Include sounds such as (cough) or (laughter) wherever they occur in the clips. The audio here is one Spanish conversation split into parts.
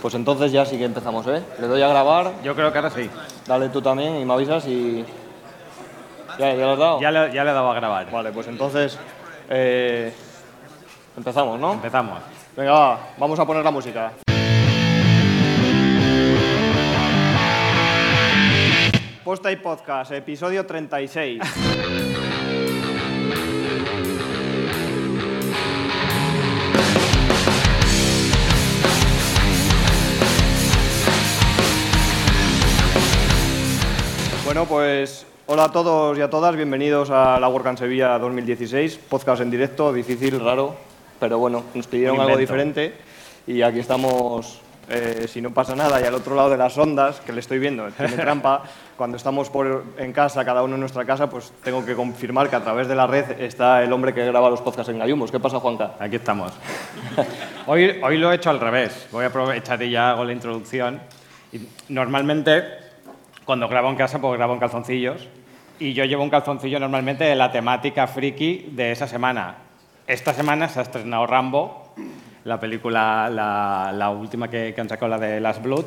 Pues entonces ya sí que empezamos, ¿eh? Le doy a grabar, Yo creo que ahora sí. dale tú también y me avisas y... ¿Ya, ya lo has dado? Ya le, ya le he dado a grabar. Vale, pues entonces eh, empezamos, ¿no? Empezamos. Venga, va, vamos a poner la música. Posta y Podcast, episodio 36. Bueno, pues hola a todos y a todas, bienvenidos a la WordCamp Sevilla 2016, podcast en directo, difícil, raro, pero bueno, nos pidieron algo diferente y aquí estamos, eh, si no pasa nada, y al otro lado de las ondas, que le estoy viendo, tiene (laughs) trampa, cuando estamos por, en casa, cada uno en nuestra casa, pues tengo que confirmar que a través de la red está el hombre que graba los podcasts en Gallumos. ¿Qué pasa, Juanca? Aquí estamos. (laughs) Hoy, hoy lo he hecho al revés. Voy a aprovechar y ya hago la introducción. Y normalmente, cuando grabo en casa, pues grabo en calzoncillos. Y yo llevo un calzoncillo normalmente de la temática friki de esa semana. Esta semana se ha estrenado Rambo, la película, la, la última que, que han sacado, la de Last Blood.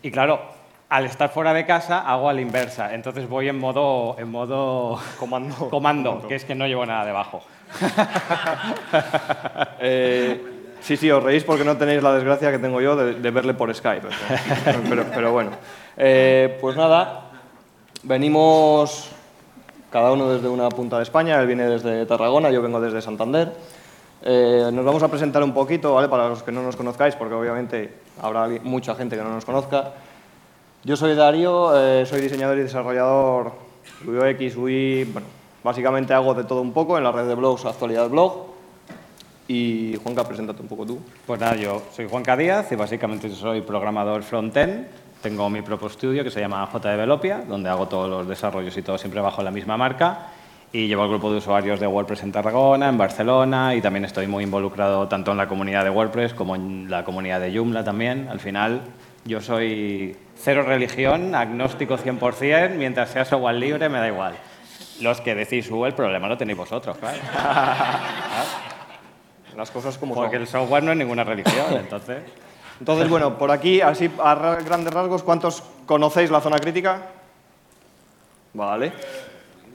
Y claro, al estar fuera de casa hago a la inversa. Entonces voy en modo, en modo Comando. comando, que es que no llevo nada debajo. (laughs) Eh, sí, sí, os reís porque no tenéis la desgracia que tengo yo de, verle por Skype. (laughs) pero, bueno. Eh, pues nada, venimos cada uno desde una punta de España. Él viene desde Tarragona, yo vengo desde Santander. Eh, nos vamos a presentar un poquito, ¿vale? Para los que no nos conozcáis, porque obviamente habrá mucha gente que no nos conozca. Yo soy Darío, eh, soy diseñador y desarrollador UX, UI, bueno, básicamente hago de todo un poco en la red de blogs Actualidad Blog. Y Juanca, preséntate un poco tú. Pues nada, yo soy Juanca Díaz y básicamente soy programador front-end. Tengo mi propio estudio que se llama J Developia, donde hago todos los desarrollos y todo siempre bajo la misma marca. Y llevo el grupo de usuarios de WordPress en Tarragona, en Barcelona, y también estoy muy involucrado tanto en la comunidad de WordPress como en la comunidad de Joomla también. Al final, yo soy cero religión, agnóstico 100%, mientras sea software libre me da igual. Los que decís, "Uh, el problema lo tenéis vosotros, claro. (laughs) Las cosas como Porque son. el software no es ninguna religión, entonces... Entonces, bueno, por aquí, así a ra- grandes rasgos, ¿cuántos conocéis la zona crítica? Vale.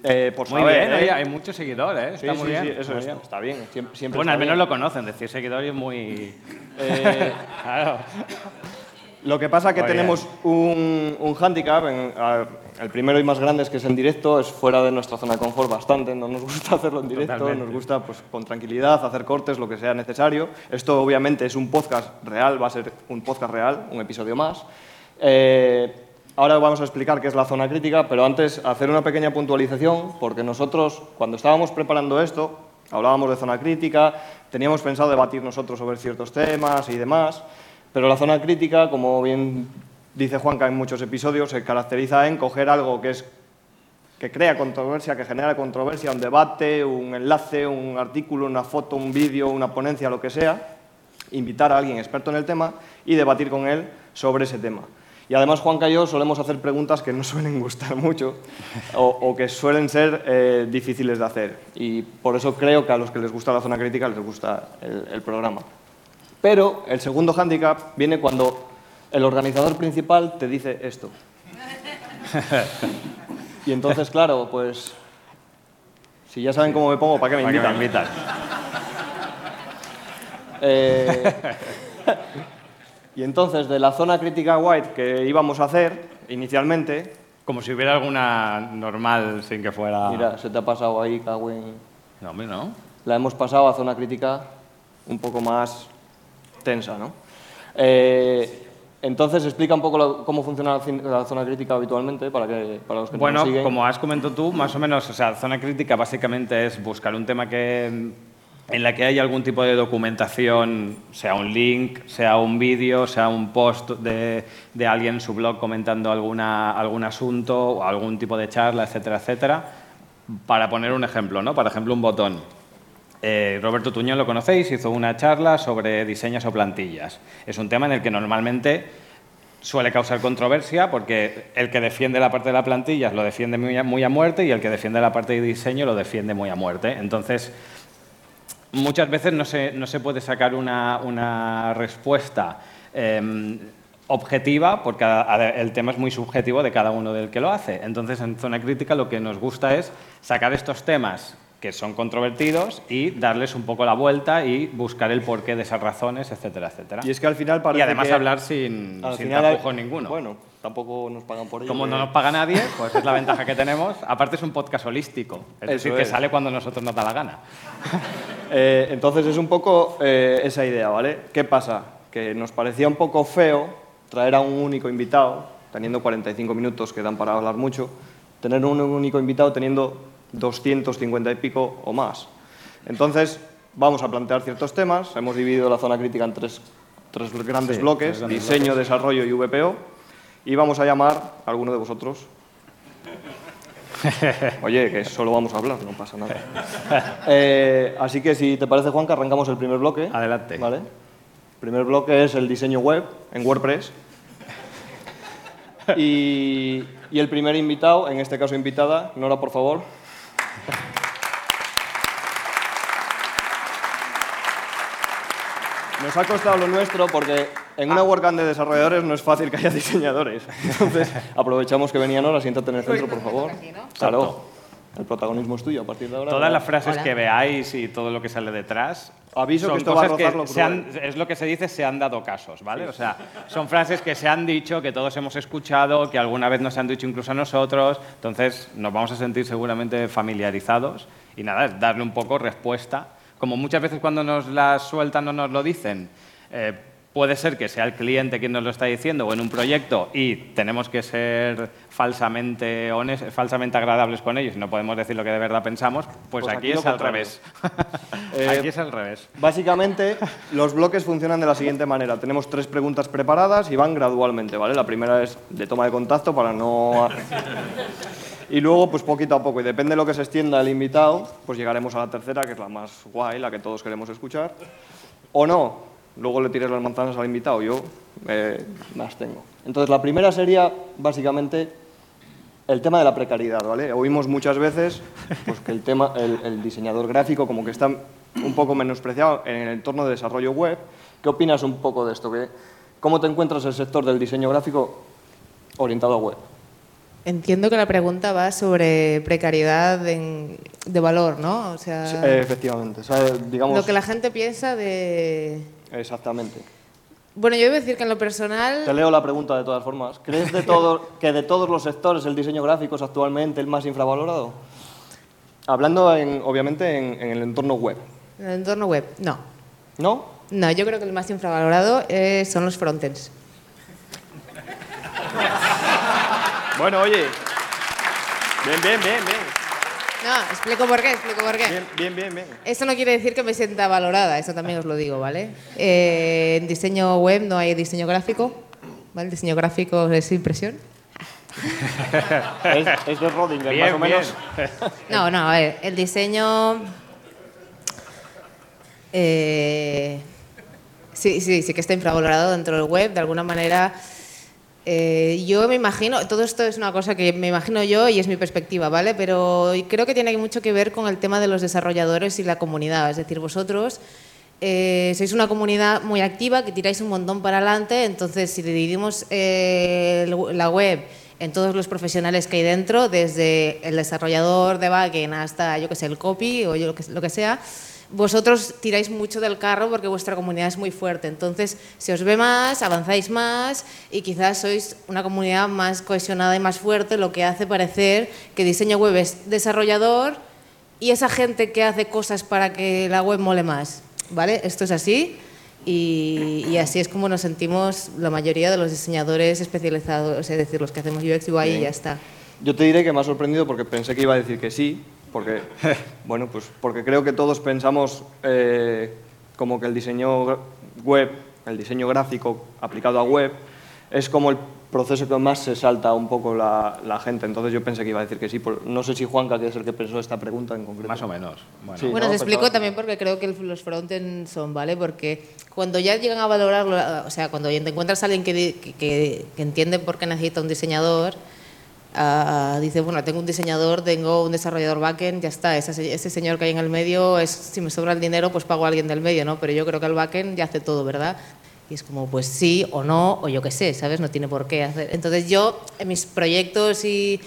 Eh, por Muy saber, bien, ¿eh? hay muchos seguidores, ¿eh? Sí, Está sí, muy bien. sí, eso muy es, bien. está bien. Siempre, Bueno, está al menos bien. lo conocen, decir seguidor es muy... Eh, (laughs) Claro. Lo que pasa que Muy tenemos un, un hándicap, en- a- el primero y más grande es que es en directo, es fuera de nuestra zona de confort bastante, no nos gusta hacerlo en directo, Totalmente. nos gusta pues, con tranquilidad hacer cortes, lo que sea necesario. Esto obviamente es un podcast real, va a ser un podcast real, un episodio más. Eh, ahora vamos a explicar qué es la zona crítica, pero antes hacer una pequeña puntualización, porque nosotros cuando estábamos preparando esto, hablábamos de zona crítica, teníamos pensado debatir nosotros sobre ciertos temas y demás, pero la zona crítica, como bien dice Juanca en muchos episodios, se caracteriza en coger algo que es que crea controversia, que genera controversia, un debate, un enlace, un artículo, una foto, un vídeo, una ponencia, lo que sea, invitar a alguien experto en el tema y debatir con él sobre ese tema. Y además Juanca y yo solemos hacer preguntas que no (laughs) suelen gustar mucho o, que suelen ser eh, difíciles de hacer. Y por eso creo que a los que les gusta la zona crítica les gusta el, el programa. Pero el segundo hándicap viene cuando el organizador principal te dice esto. (laughs) Y entonces, claro, pues si ya saben cómo me pongo, ¿para qué me Para que me invitan? invitan. (laughs) Eh, y entonces, de la zona crítica white que íbamos a hacer inicialmente, Como si hubiera alguna normal sin que fuera... mira, se te ha pasado ahí, cago en- No, hombre, no. La hemos pasado a zona crítica un poco más tensa, ¿no? Eh, entonces, explica un poco lo- cómo funciona la, la zona crítica habitualmente para, que, para los que no Bueno, nos siguen. como has comentado tú, más o menos, o sea, zona crítica básicamente es buscar un tema que, en la que haya algún tipo de documentación, sea un link, sea un vídeo, sea un post de, de alguien en su blog comentando alguna, algún asunto o algún tipo de charla, etcétera, etcétera. Para poner un ejemplo, ¿no? Por ejemplo, un botón. Eh, Roberto Tuñón lo conocéis, hizo una charla sobre diseños o plantillas. Es un tema en el que normalmente suele causar controversia porque el que defiende la parte de la plantilla lo defiende muy a, muerte y el que defiende la parte de diseño lo defiende muy a muerte. Entonces, muchas veces no se, no se puede sacar una, una respuesta em, objetiva porque el tema es muy subjetivo de cada uno del que lo hace. Entonces, en Zona Crítica lo que nos gusta es sacar estos temas que son controvertidos y darles un poco la vuelta y buscar el porqué de esas razones, etcétera, etcétera. Y es que al final parece Y además que hablar sin, sin tapujo hay- ninguno. Bueno, tampoco nos pagan por ello. Como no que- nos paga nadie, pues es la ventaja que tenemos. Aparte es un podcast holístico, es Eso decir, que es. sale cuando nosotros nos da la gana. (laughs) Eh, entonces es un poco eh, esa idea, ¿vale? ¿Qué pasa? Que nos parecía un poco feo traer a un único invitado, teniendo 45 minutos que dan para hablar mucho, tener un único invitado teniendo 250 y pico o más. Entonces vamos a plantear ciertos temas, hemos dividido la zona crítica en tres, tres grandes Sí, bloques, tres grandes diseño, desarrollo y VPO, y vamos a llamar a alguno de vosotros (laughs) Oye, que solo vamos a hablar, no pasa nada. (laughs) Eh, así que si te parece, Juan, que arrancamos el primer bloque. Adelante. ¿Vale? El primer bloque es el diseño web en WordPress. (laughs) Y, y el primer invitado, en este caso invitada, Nora, por favor. Nos ha costado lo nuestro porque en una WordCamp de desarrolladores no es fácil que haya (laughs) diseñadores. Entonces, (laughs) aprovechamos que venía Nora, siéntate en el centro, por favor. Claro, el protagonismo es tuyo a partir de ahora. Todas las frases Hola. que veáis y todo lo que sale detrás. Aviso que son esto va a cosas rozar lo se han- es lo que se dice, se han dado casos, ¿vale? O sea, son frases que se han dicho, que todos hemos escuchado, que alguna vez nos han dicho incluso a nosotros. Entonces, nos vamos a sentir seguramente familiarizados. Y nada, es darle un poco respuesta. Como muchas veces cuando nos las sueltan no nos lo dicen, eh, puede ser que sea el cliente quien nos lo está diciendo o en un proyecto y tenemos que ser falsamente honestos, falsamente agradables con ellos y no podemos decir lo que de verdad pensamos, pues, Pues aquí, aquí es al revés. (laughs) Eh, aquí es al revés. Básicamente, los bloques funcionan de la siguiente manera. Tenemos tres preguntas preparadas y van gradualmente, ¿vale? La primera es de toma de contacto para no... Y luego, pues poquito a poco, y depende de lo que se extienda el invitado, pues llegaremos a la tercera, que es la más guay, la que todos queremos escuchar. O no, luego le tires las manzanas al invitado, yo eh, las tengo. Entonces, la primera sería, básicamente, el tema de la precariedad, ¿vale? Oímos muchas veces pues, que el, tema, el, el diseñador gráfico como que está un poco menospreciado en el entorno de desarrollo web. ¿Qué opinas un poco de esto? ¿Qué- ¿Cómo te encuentras el sector del diseño gráfico orientado a web? Entiendo que la pregunta va sobre precariedad en- de valor, ¿no? O sea, Sí, efectivamente. o sea, digamos, lo que la gente piensa de... Exactamente. Bueno, yo debo decir que en lo personal... Te leo la pregunta de todas formas. ¿Crees de todo, que de todos los sectores el diseño gráfico es actualmente el más infravalorado? Hablando, en, obviamente, en, en el entorno web. En el entorno web, no. ¿No? No, yo creo que el más infravalorado eh, son los frontends. Bueno, oye. Bien, bien, bien, bien. No, explico por qué, explico por qué. Bien, bien, bien, bien. Eso no quiere decir que me sienta valorada, eso también os lo digo, ¿vale? Eh, en diseño web no hay diseño gráfico, ¿vale? El diseño gráfico es impresión. Es, es de Rodinger, Bien, más o menos. bien. No, no, a ver, el diseño... eh, sí, sí, sí que está infravalorado dentro del web, de alguna manera... eh, yo me imagino, todo esto es una cosa que me imagino yo y es mi perspectiva, ¿vale? Pero creo que tiene mucho que ver con el tema de los desarrolladores y la comunidad. Es decir, vosotros eh, sois una comunidad muy activa que tiráis un montón para adelante, entonces si dividimos eh, la web en todos los profesionales que hay dentro, desde el desarrollador de backend hasta, yo que sé, el copy o yo lo que, lo que sea, vosotros tiráis mucho del carro porque vuestra comunidad es muy fuerte. Entonces, se os ve más, avanzáis más y quizás sois una comunidad más cohesionada y más fuerte, lo que hace parecer que diseño web es desarrollador y esa gente que hace cosas para que la web mole más. ¿Vale? Esto es así. Y, y así es como nos sentimos la mayoría de los diseñadores especializados, es decir, los que hacemos UX, UI y ya está. Yo te diré que me ha sorprendido porque pensé que iba a decir que sí, porque, (laughs) bueno, pues porque creo que todos pensamos eh, como que el diseño web, el diseño gráfico aplicado a web, es como el proceso que más se salta un poco la, la gente. Entonces yo pensé que iba a decir que sí. por- no sé si Juanca, que es el que pensó esta pregunta en concreto. Más o menos. Bueno, Sí. Bueno, ¿no? os explico Pensaba- también porque creo que los frontend son, ¿vale? Porque cuando ya llegan a valorarlo, o sea, cuando te encuentras a alguien que, di- que, que- que entiende por qué necesita un diseñador, Ah, dice, bueno, tengo un diseñador, tengo un desarrollador backend, ya está, ese, ese, señor que hay en el medio, es, si me sobra el dinero, pues pago a alguien del medio, ¿no? Pero yo creo que el backend ya hace todo, ¿verdad? Y es como, pues sí o no, o yo qué sé, ¿sabes? No tiene por qué hacer. Entonces yo, en mis proyectos y,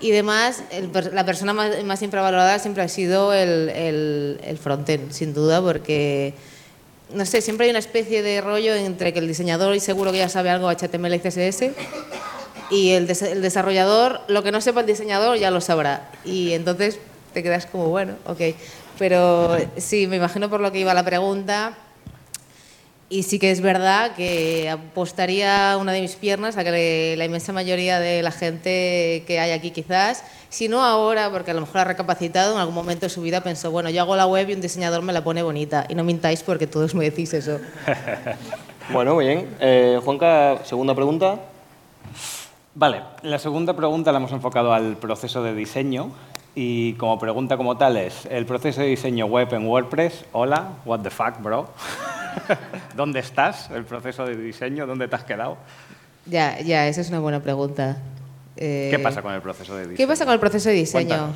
y demás, el, la persona más, más, infravalorada siempre ha sido el, el, el frontend, sin duda, porque no sé, siempre hay una especie de rollo entre que el diseñador y seguro que ya sabe algo HTML y CSS y el, des el, desarrollador, lo que no sepa el diseñador ya lo sabrá. Y entonces te quedas como, bueno, ok. Pero sí, me imagino por lo que iba la pregunta. Y sí que es verdad que apostaría una de mis piernas a que la inmensa mayoría de la gente que hay aquí quizás, si no ahora, porque a lo mejor ha recapacitado, en algún momento de su vida pensó, bueno, yo hago la web y un diseñador me la pone bonita. Y no mintáis porque todos me decís eso. (laughs) bueno, bien. Eh, Juanca, segunda pregunta. Vale, la segunda pregunta la hemos enfocado al proceso de diseño y como pregunta como tal es, el proceso de diseño web en WordPress, hola, what the fuck, bro. (laughs) ¿Dónde estás? El proceso de diseño, ¿dónde te has quedado? Ya, ya, esa es una buena pregunta. Eh, ¿Qué pasa con el proceso de diseño? ¿Qué pasa con el proceso de diseño?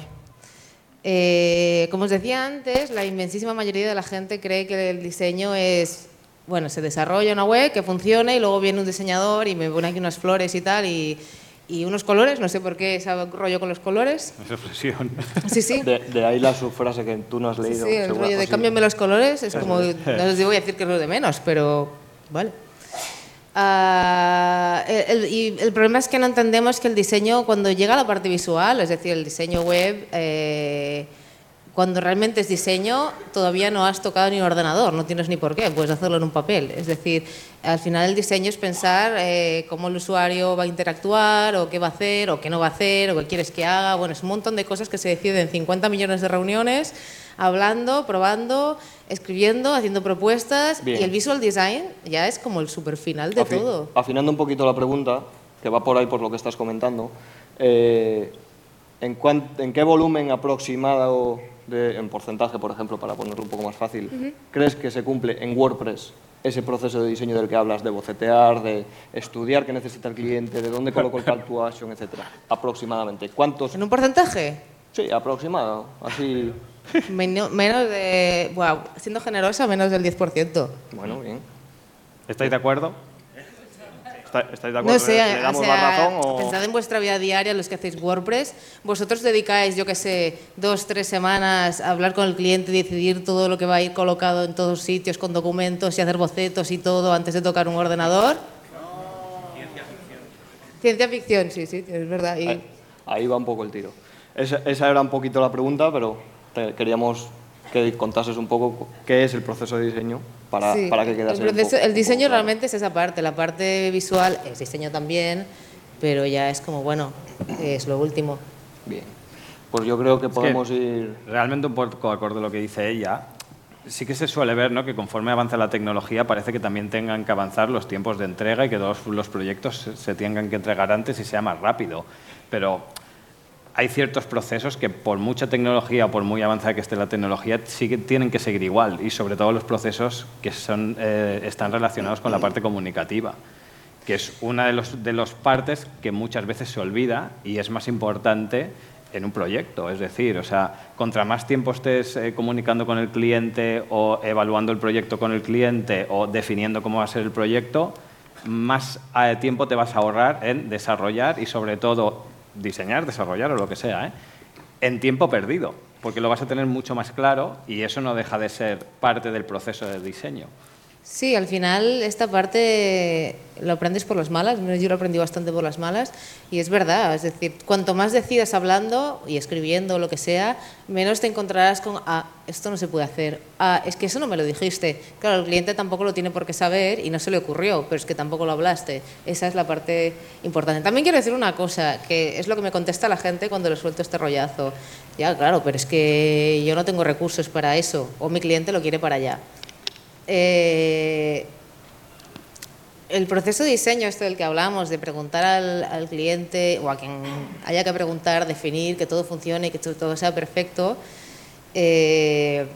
Eh, como os decía antes, la inmensísima mayoría de la gente cree que el diseño es bueno, se desarrolla una web que funcione y luego viene un diseñador y me pone aquí unas flores y tal y, y unos colores, no sé por qué ese rollo con los colores. (laughs) Esa expresión. Sí, sí. De, de, ahí la subfrase que tú no has leído. Sí, el rollo de cámbiame los colores es como, no les voy a decir que es lo de menos, pero vale. Uh, el, y el problema es que no entendemos que el diseño, cuando llega a la parte visual, es decir, el diseño web, eh, cuando realmente es diseño, todavía no has tocado ni un ordenador, no tienes ni por qué, puedes hacerlo en un papel. Es decir, al final el diseño es pensar eh, cómo el usuario va a interactuar, o qué va a hacer, o qué no va a hacer, o qué quieres que haga. Bueno, es un montón de cosas que se deciden en 50 millones de reuniones, hablando, probando, escribiendo, haciendo propuestas. Bien. Y el visual design ya es como el super final de Afi todo. Afinando un poquito la pregunta, que va por ahí por lo que estás comentando, eh, ¿en, ¿en qué volumen aproximado de, en porcentaje, por ejemplo, para ponerlo un poco más fácil, uh -huh. ¿crees que se cumple en WordPress ese proceso de diseño del que hablas, de bocetear, de estudiar qué necesita el cliente, de dónde coloco el call to action, etcétera? Aproximadamente. ¿Cuántos? ¿En un porcentaje? Sí, aproximado. Así. menos de. Wow, siendo generosa, menos del 10%. Bueno, bien. ¿Estáis de acuerdo? ¿Estáis de acuerdo? No sé, ¿Le damos o sea, la razón o...? pensad en vuestra vida diaria, los que hacéis WordPress. Vosotros dedicáis, yo qué sé, dos, tres semanas a hablar con el cliente, decidir todo lo que va a ir colocado en todos sitios, con documentos y hacer bocetos y todo antes de tocar un ordenador. Ciencia ficción. Ciencia ficción, sí, sí, es verdad. Y... Ahí, ahí, va un poco el tiro. Esa, esa era un poquito la pregunta, pero queríamos que contases un poco qué es el proceso de diseño para, sí, para que quedase el, proceso, poco, el diseño claro. realmente es esa parte, la parte visual es diseño también, pero ya es como, bueno, es lo último. Bien, pues yo creo que es podemos que ir... Realmente un poco acorde a lo que dice ella, sí que se suele ver ¿no? que conforme avanza la tecnología parece que también tengan que avanzar los tiempos de entrega y que todos los proyectos se tengan que entregar antes y sea más rápido. Pero hay ciertos procesos que por mucha tecnología o por muy avanzada que esté la tecnología sí que tienen que seguir igual y sobre todo los procesos que son, eh, están relacionados con la parte comunicativa que es una de las de los partes que muchas veces se olvida y es más importante en un proyecto. Es decir, o sea, contra más tiempo estés eh, comunicando con el cliente o evaluando el proyecto con el cliente o definiendo cómo va a ser el proyecto, más eh, tiempo te vas a ahorrar en desarrollar y sobre todo diseñar, desarrollar o lo que sea, ¿eh? en tiempo perdido, porque lo vas a tener mucho más claro y eso no deja de ser parte del proceso de diseño. Sí, al final esta parte lo aprendes por las malas, yo lo aprendí bastante por las malas y es verdad, es decir, cuanto más decidas hablando y escribiendo lo que sea, menos te encontrarás con, ah, esto no se puede hacer, ah, es que eso no me lo dijiste. Claro, el cliente tampoco lo tiene por qué saber y no se le ocurrió, pero es que tampoco lo hablaste. Esa es la parte importante. También quiero decir una cosa, que es lo que me contesta la gente cuando le suelto este rollazo. Ya, claro, pero es que yo no tengo recursos para eso o mi cliente lo quiere para allá. Eh, el proceso de diseño, esto del que hablamos, de preguntar al, cliente o a quien haya que preguntar, definir que todo funcione y que todo sea perfecto, eh,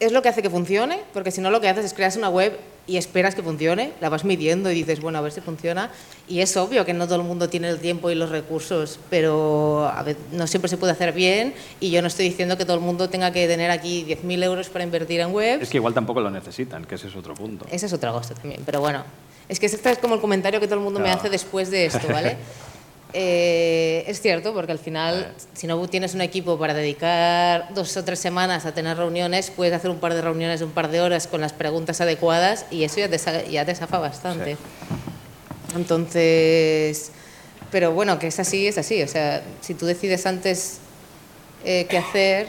es lo que hace que funcione, porque si no lo que haces es crear una web y esperas que funcione, la vas midiendo y dices, bueno, a ver si funciona. Y es obvio que no todo el mundo tiene el tiempo y los recursos, pero a ver, no siempre se puede hacer bien y yo no estoy diciendo que todo el mundo tenga que tener aquí 10.000 euros para invertir en web. Es que igual tampoco lo necesitan, que ese es otro punto. Ese es otro cosa también, pero bueno. Es que este es como el comentario que todo el mundo me hace después de esto, ¿vale? (laughs) Eh, es cierto, porque al final, si no tienes un equipo para dedicar dos o tres semanas a tener reuniones, puedes hacer un par de reuniones de un par de horas con las preguntas adecuadas y eso ya te, ya te zafa bastante. Entonces, pero bueno, que es así, es así. O sea, si tú decides antes eh, qué hacer,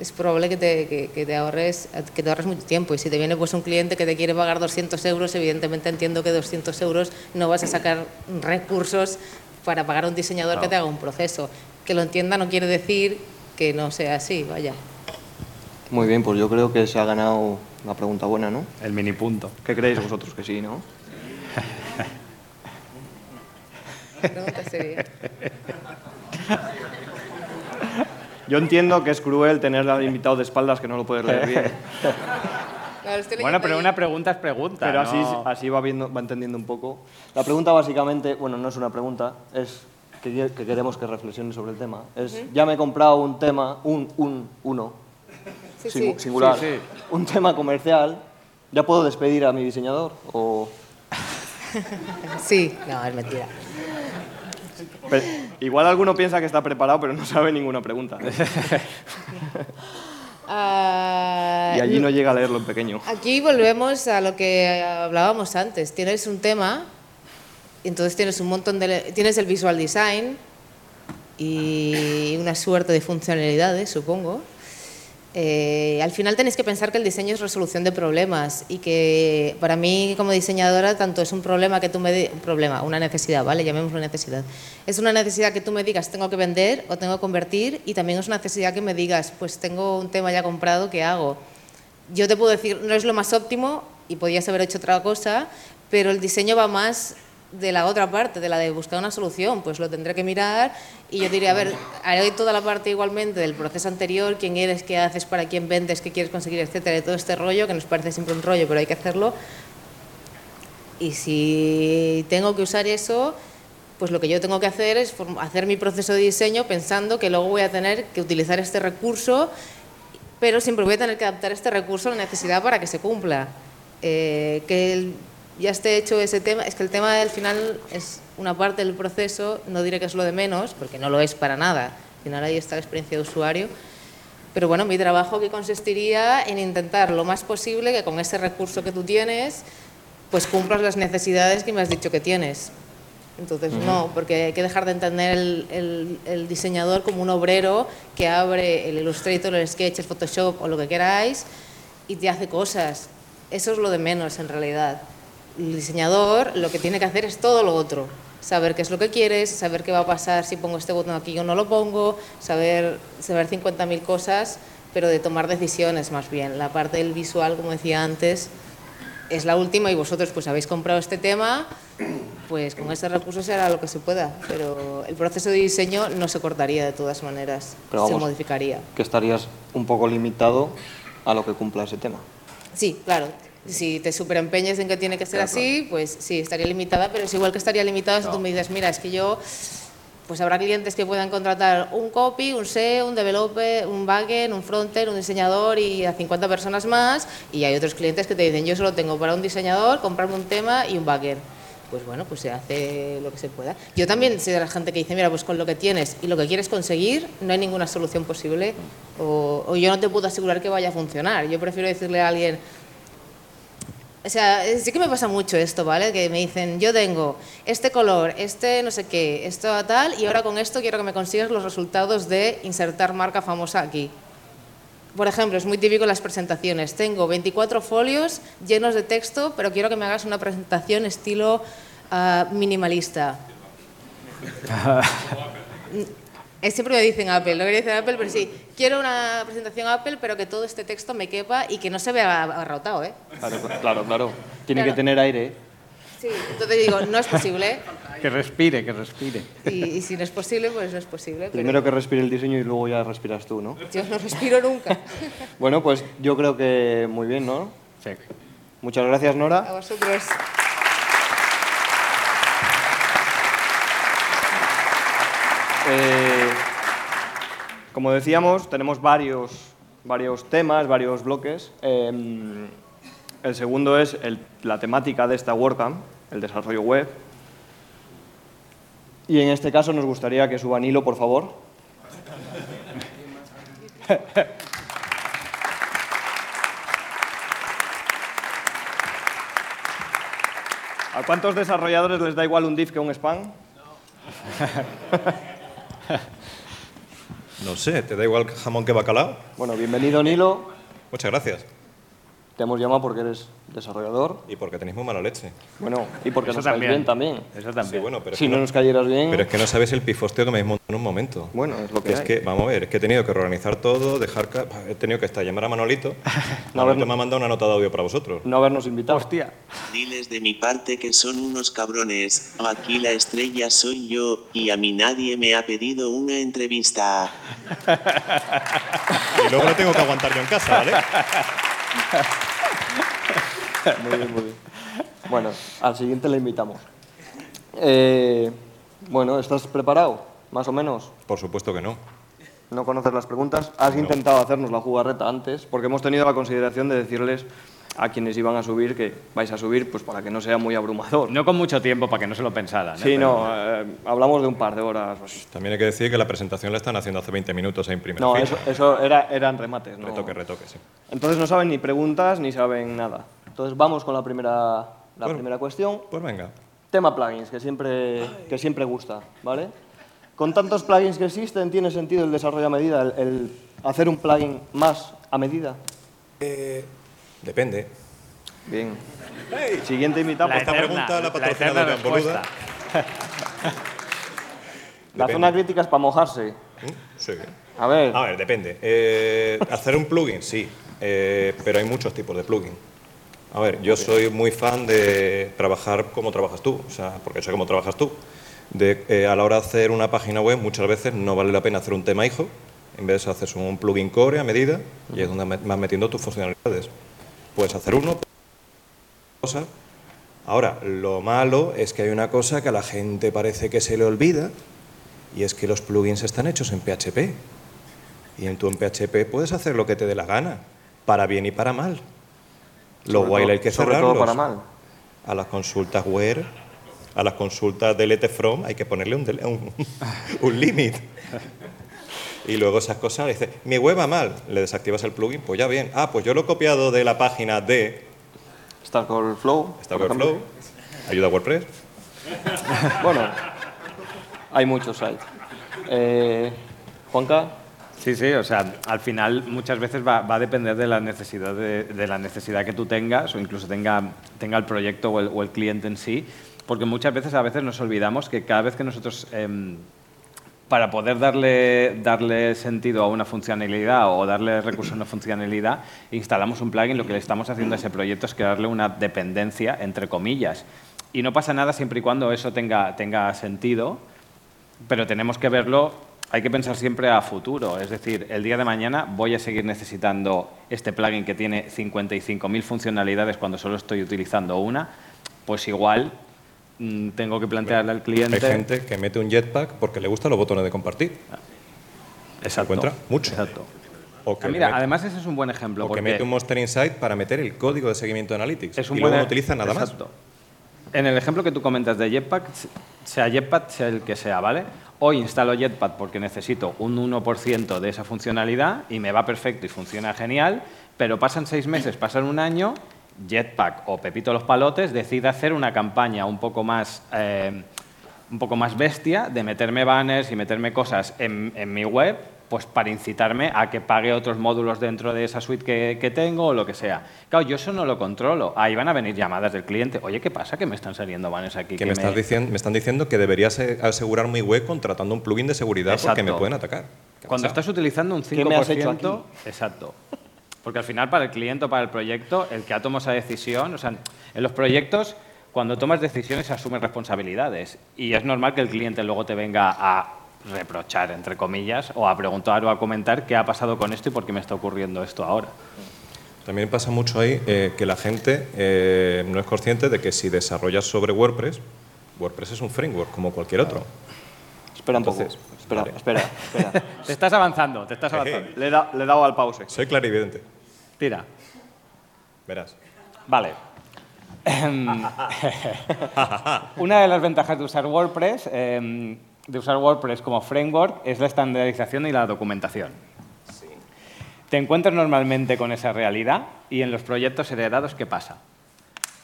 es probable que te, que, que te ahorres, que te ahorres mucho tiempo. Y si te viene pues un cliente que te quiere pagar 200 euros, evidentemente entiendo que 200 euros no vas a sacar recursos para pagar a un diseñador que te haga un proceso. Que lo entienda no quiere decir que no sea así, vaya. Muy bien, pues yo creo que se ha ganado una pregunta buena, ¿no? El mini punto. ¿Qué creéis vosotros que sí, no? Pregunta seria. Yo entiendo que es cruel tener al invitado de espaldas que no lo puedes leer bien, (laughs) Claro, Bueno, pero ahí. una pregunta es pregunta. pero así, no- así va, viendo, va entendiendo un poco. La pregunta básicamente, bueno, no es una pregunta, es que, que queremos que reflexione sobre el tema. Es, ya me he comprado un tema, un, un, uno, Sí, sí. singular, Sí, sí. un tema comercial, ¿ya puedo despedir a mi diseñador? O... Sí, no, es mentira. Igual alguno piensa que está preparado, pero no sabe ninguna pregunta. (laughs) Ah, Y allí no llega a leerlo en pequeño. Aquí volvemos a lo que hablábamos antes. Tienes un tema, entonces tienes un montón de... Tienes el visual design y una suerte de funcionalidades, supongo. Eh, al final tenéis que pensar que el diseño es resolución de problemas y que para mí como diseñadora tanto es un problema que tú me di- un problema, una necesidad, ¿vale? Llamémoslo necesidad. Es una necesidad que tú me digas tengo que vender o tengo que convertir y también es una necesidad que me digas pues tengo un tema ya comprado, ¿qué hago? Yo te puedo decir, no es lo más óptimo y podías haber hecho otra cosa, pero el diseño va más de la otra parte, de la de buscar una solución, pues lo tendré que mirar y yo diré, a ver, haré toda la parte igualmente del proceso anterior, quién eres, qué haces, para quién vendes, qué quieres conseguir, etcétera, de todo este rollo, que nos parece siempre un rollo, pero hay que hacerlo. Y si tengo que usar eso, pues lo que yo tengo que hacer es hacer mi proceso de diseño pensando que luego voy a tener que utilizar este recurso pero siempre voy a tener que adaptar este recurso a la necesidad para que se cumpla. Eh, que ya esté hecho ese tema, es que el tema del final es una parte del proceso, no diré que es lo de menos, porque no lo es para nada. Al final ahí está la experiencia de usuario. Pero bueno, mi trabajo que consistiría en intentar lo más posible que con ese recurso que tú tienes, pues cumplas las necesidades que me has dicho que tienes. Entonces, no, porque hay que dejar de entender el, el- el diseñador como un obrero que abre el Illustrator, el Sketch, el Photoshop o lo que queráis y te hace cosas. Eso es lo de menos en realidad. El diseñador lo que tiene que hacer es todo lo otro. Saber qué es lo que quieres, saber qué va a pasar si pongo este botón aquí o no lo pongo, saber, saber 50.000 cosas, pero de tomar decisiones más bien. La parte del visual, como decía antes, es la última y vosotros pues habéis comprado este tema, pues con ese recurso se hará lo que se pueda, pero el proceso de diseño no se cortaría de todas maneras, Pero se modificaría. Que estarías un poco limitado a lo que cumpla ese tema. Sí, claro. Si te superempeñas en que tiene que ser Claro, así, pues sí, estaría limitada, pero es igual que estaría limitada si tú me dices, mira, es que yo, pues habrá clientes que puedan contratar un copy, un SEO, un developer, un backend, un frontend, un diseñador y a 50 personas más, y hay otros clientes que te dicen, yo solo tengo para un diseñador, comprarme un tema y un backend. Pues bueno, pues se hace lo que se pueda. Yo también soy de la gente que dice, mira, pues con lo que tienes y lo que quieres conseguir, no hay ninguna solución posible, o, o yo no te puedo asegurar que vaya a funcionar. Yo prefiero decirle a alguien, o sea, sí que me pasa mucho esto, ¿vale? Que me dicen, yo tengo este color, este no sé qué, esto tal, y ahora con esto quiero que me consigas los resultados de insertar marca famosa aquí. Por ejemplo, es muy típico en las presentaciones. Tengo 24 folios llenos de texto, pero quiero que me hagas una presentación estilo ah, minimalista. (laughs) Es siempre me dicen Apple, no quería decir Apple, pero sí, quiero una presentación Apple, pero que todo este texto me quepa y que no se vea agarrotado, ¿eh? Claro, claro, claro. Tiene Claro. que tener aire. Sí, entonces digo, no es posible. Que respire, que respire. Y, y si no es posible, pues no es posible. pero Primero que respire el diseño y luego ya respiras tú, ¿no? Yo no respiro nunca. (laughs) Bueno, pues yo creo que muy bien, ¿no? Sí. Muchas gracias, Nora. A vosotros. Eh, como decíamos, tenemos varios, varios temas, varios bloques. Eh, el segundo es el- la temática de esta WordCamp, el desarrollo web. Y en este caso nos gustaría que suban hilo, por favor. ¿A cuántos desarrolladores les da igual un div que un spam? No sé, ¿te da igual jamón que bacalao? Bueno, bienvenido Nilo. Muchas gracias. Te hemos llamado porque eres desarrollador. Y porque tenéis muy mala leche. Bueno, y porque Eso nos caes también. bien también. Eso también. Sí, bueno, pero, Si es que no nos cayeras bien, pero es que no sabes el pifosteo que me habéis montado en un momento. bueno, es lo que es hay. que, vamos a ver, es que he tenido que reorganizar todo, dejar... He tenido que estar llamar a Manolito. (laughs) No, Manolito me ha mandado una nota de audio para vosotros. No habernos invitado. Hostia. Diles de mi parte que son unos cabrones, aquí la estrella soy yo, y a mí nadie me ha pedido una entrevista. (laughs) Y luego lo tengo que aguantar yo en casa, ¿vale? (laughs) (laughs) Muy bien, muy bien. Bueno, al siguiente le invitamos. Eh, bueno, ¿estás preparado? Más o menos. Por supuesto que no. ¿No conoces las preguntas? Has intentado hacernos la jugarreta antes, porque hemos tenido la consideración de decirles a quienes iban a subir que vais a subir, pues para que no sea muy abrumador. No con mucho tiempo para que no se lo pensaran. ¿eh? sí, Pero- no, eh, hablamos de un par de horas. pues. También hay que decir que la presentación la están haciendo hace 20 minutos en primera No, fila. eso, eso era, eran remates. ¿no? Retoque, retoque, sí. Entonces no saben ni preguntas ni saben nada. Entonces vamos con la primera, la Bueno. primera cuestión. Pues venga. Tema plugins, que siempre, que siempre gusta, ¿vale? Con tantos plugins que existen, ¿tiene sentido el desarrollo a medida, el, el hacer un plugin más a medida? Depende. Bien. Siguiente invitado. La por Esta eterna- pregunta la patrocina eterna Adrián Boluda. respuesta. (laughs) La Depende. zona crítica es para mojarse. ¿Mm? Sí. A ver, A ver, depende. Eh, hacer un plugin, sí, eh, pero hay muchos tipos de plugin. A ver, yo soy muy fan de trabajar como trabajas tú, o sea, porque sé cómo trabajas tú. De, eh, a la hora de hacer una página web, muchas veces no vale la pena hacer un tema hijo, en vez de hacer un plugin core a medida, y es donde vas metiendo tus funcionalidades. Puedes hacer uno, cosa. Ahora, lo malo es que hay una cosa que a la gente parece que se le olvida, y es que los plugins están hechos en PHP. Y en tu en PHP puedes hacer lo que te dé la gana, para bien y para mal. Lo sobre guay todo- hay que sobre cerrarlos. todo para mal. A las consultas web, a las consultas delete from, hay que ponerle un, un, (laughs) un límite. Y luego esas cosas, dice, mi web va mal, le desactivas el plugin, pues ya bien. Ah, pues yo lo he copiado de la página de Stack Overflow. Stack por ejemplo. Overflow, ayuda a WordPress. (laughs) Bueno, hay muchos sites. Eh, Juanca, Sí, sí, o sea, al final muchas veces va, va a depender de la necesidad de, de la necesidad que tú tengas o incluso tenga, tenga el proyecto o el, o el cliente en sí, porque muchas veces a veces nos olvidamos que cada vez que nosotros em, para poder darle, darle sentido a una funcionalidad o darle recursos a una funcionalidad, instalamos un plugin, lo que le estamos haciendo a ese proyecto es crearle una dependencia, entre comillas. Y no pasa nada siempre y cuando eso tenga, tenga sentido, pero tenemos que verlo, hay que pensar siempre a futuro. Es decir, el día de mañana voy a seguir necesitando este plugin que tiene 55.000 funcionalidades cuando solo estoy utilizando una, pues igual tengo que plantearle al cliente... Hay gente que mete un jetpack porque le gustan los botones de compartir. Exacto. encuentra mucho. Exacto. O que, Ah, mira, mete, además ese es un buen ejemplo. o que porque mete un Monster Insight para meter el código de seguimiento de Analytics. es un y buen luego e- no utiliza nada Exacto. En el ejemplo que tú comentas de Jetpack, sea Jetpack, sea el que sea, ¿vale? Hoy instalo Jetpack porque necesito un 1% de esa funcionalidad y me va perfecto y funciona genial, pero pasan seis meses, pasan un año, Jetpack o Pepito los Palotes decide hacer una campaña un poco más, eh, un poco más bestia de meterme banners y meterme cosas en, en mi web pues para incitarme a que pague otros módulos dentro de esa suite que, que tengo o lo que sea. Claro, yo eso no lo controlo. Ahí van a venir llamadas del cliente. Oye, ¿qué pasa? Que me están saliendo banners aquí. Que me, estás diciendo, me están diciendo que deberías eh, asegurar mi web contratando un plugin de seguridad porque Exacto. me pueden atacar. ¿Qué ha Cuando estás utilizando un 5%... ¿Qué me has hecho aquí? Exacto. Porque al final para el cliente o para el proyecto, el que ha tomado esa decisión, o sea, en los proyectos, cuando tomas decisiones asumes responsabilidades. Y es normal que el cliente luego te venga a reprochar, entre comillas, o a preguntar o a comentar qué ha pasado con esto y por qué me está ocurriendo esto ahora. También pasa mucho ahí eh, que la gente eh, no es consciente de que si desarrollas sobre WordPress, WordPress es un framework como cualquier otro. Espera un poco. Espera, vale. espera, espera. (laughs) Te estás avanzando, te estás (laughs) avanzando. le, he da- le he dado al pause. Soy clarividente, Tira. verás. Vale. (laughs) Em, Una de las ventajas de usar WordPress, em, de usar WordPress como framework, es la estandarización y la documentación. Te encuentras normalmente con esa realidad y en los proyectos heredados, ¿qué pasa?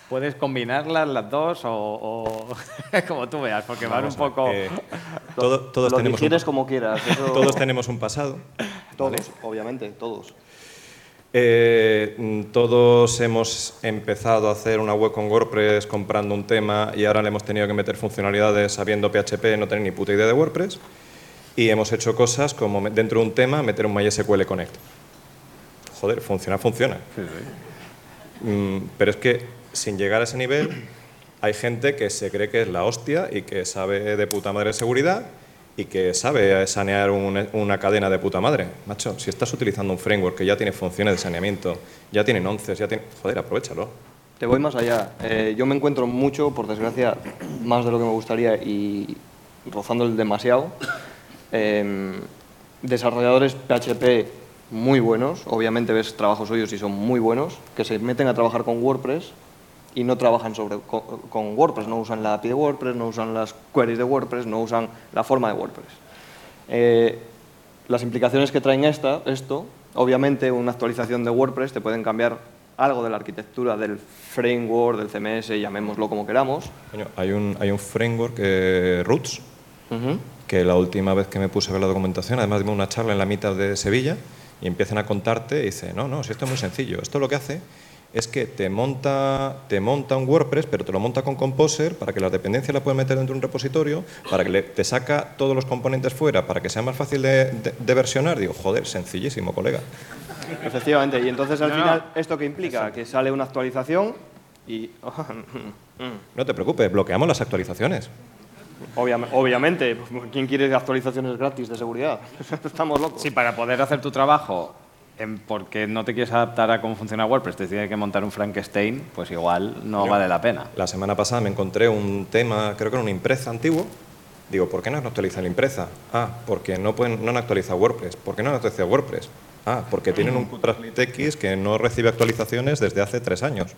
Puedes combinarlas las dos o, o (laughs) como tú veas, porque van un poco... eh, (laughs) todo- todos, Lo tenemos un, como quieras. eso- todos tenemos un pasado. Todos, obviamente, todos. Eh, todos hemos empezado a hacer una web con WordPress comprando un tema y ahora le hemos tenido que meter funcionalidades sabiendo PHP, no tener ni puta idea de WordPress. Y hemos hecho cosas como dentro de un tema meter un MySQL Connect. Joder, funciona, funciona. Mm, pero es que sin llegar a ese nivel hay gente que se cree que es la hostia y que sabe de puta madre seguridad y que sabe sanear un- una cadena de puta madre. Macho, si estás utilizando un framework que ya tiene funciones de saneamiento, ya tiene nonces, ya tiene... Joder, aprovechalo. Te voy más allá. Eh, yo me encuentro mucho, por desgracia, más de lo que me gustaría y rozando el demasiado. em, desarrolladores PHP muy buenos, obviamente ves trabajos suyos y son muy buenos, que se meten a trabajar con WordPress y no trabajan sobre, con, con WordPress, no usan la API de WordPress, no usan las queries de WordPress, no usan la forma de WordPress. Eh, las implicaciones que traen esta, esto, obviamente una actualización de WordPress te pueden cambiar algo de la arquitectura del framework, del CMS, llamémoslo como queramos. Hay un, hay un framework, eh, Roots, Ujú. que la última vez que me puse a ver la documentación, además dimos una charla en la mitad de Sevilla y empiezan a contarte y dice, no, no, si esto es muy sencillo. Esto lo que hace es que te monta, te monta un WordPress, pero te lo monta con Composer para que las dependencias las puedas meter dentro de un repositorio, para que le- te saca todos los componentes fuera, para que sea más fácil de, de- de versionar. Digo, joder, sencillísimo, colega. Efectivamente, y entonces al No, no. final, ¿esto qué implica? Que sale una actualización y... (laughs) No te preocupes, bloqueamos las actualizaciones. Obviamente, obviamente, ¿quién quiere actualizaciones gratis de seguridad? (laughs) Estamos locos. Sí, para poder hacer tu trabajo, en- porque no te quieres adaptar a cómo funciona WordPress, te tiene que montar un Frankenstein, pues igual no vale la pena. La semana pasada me encontré un tema, creo que era una impresa antiguo. Digo, ¿por qué no han actualizado la impresa? Ah, porque no, pueden, no han actualizado WordPress. ¿Por qué no han actualizado WordPress? Ah, porque tienen un Translate X que no recibe actualizaciones desde hace tres años.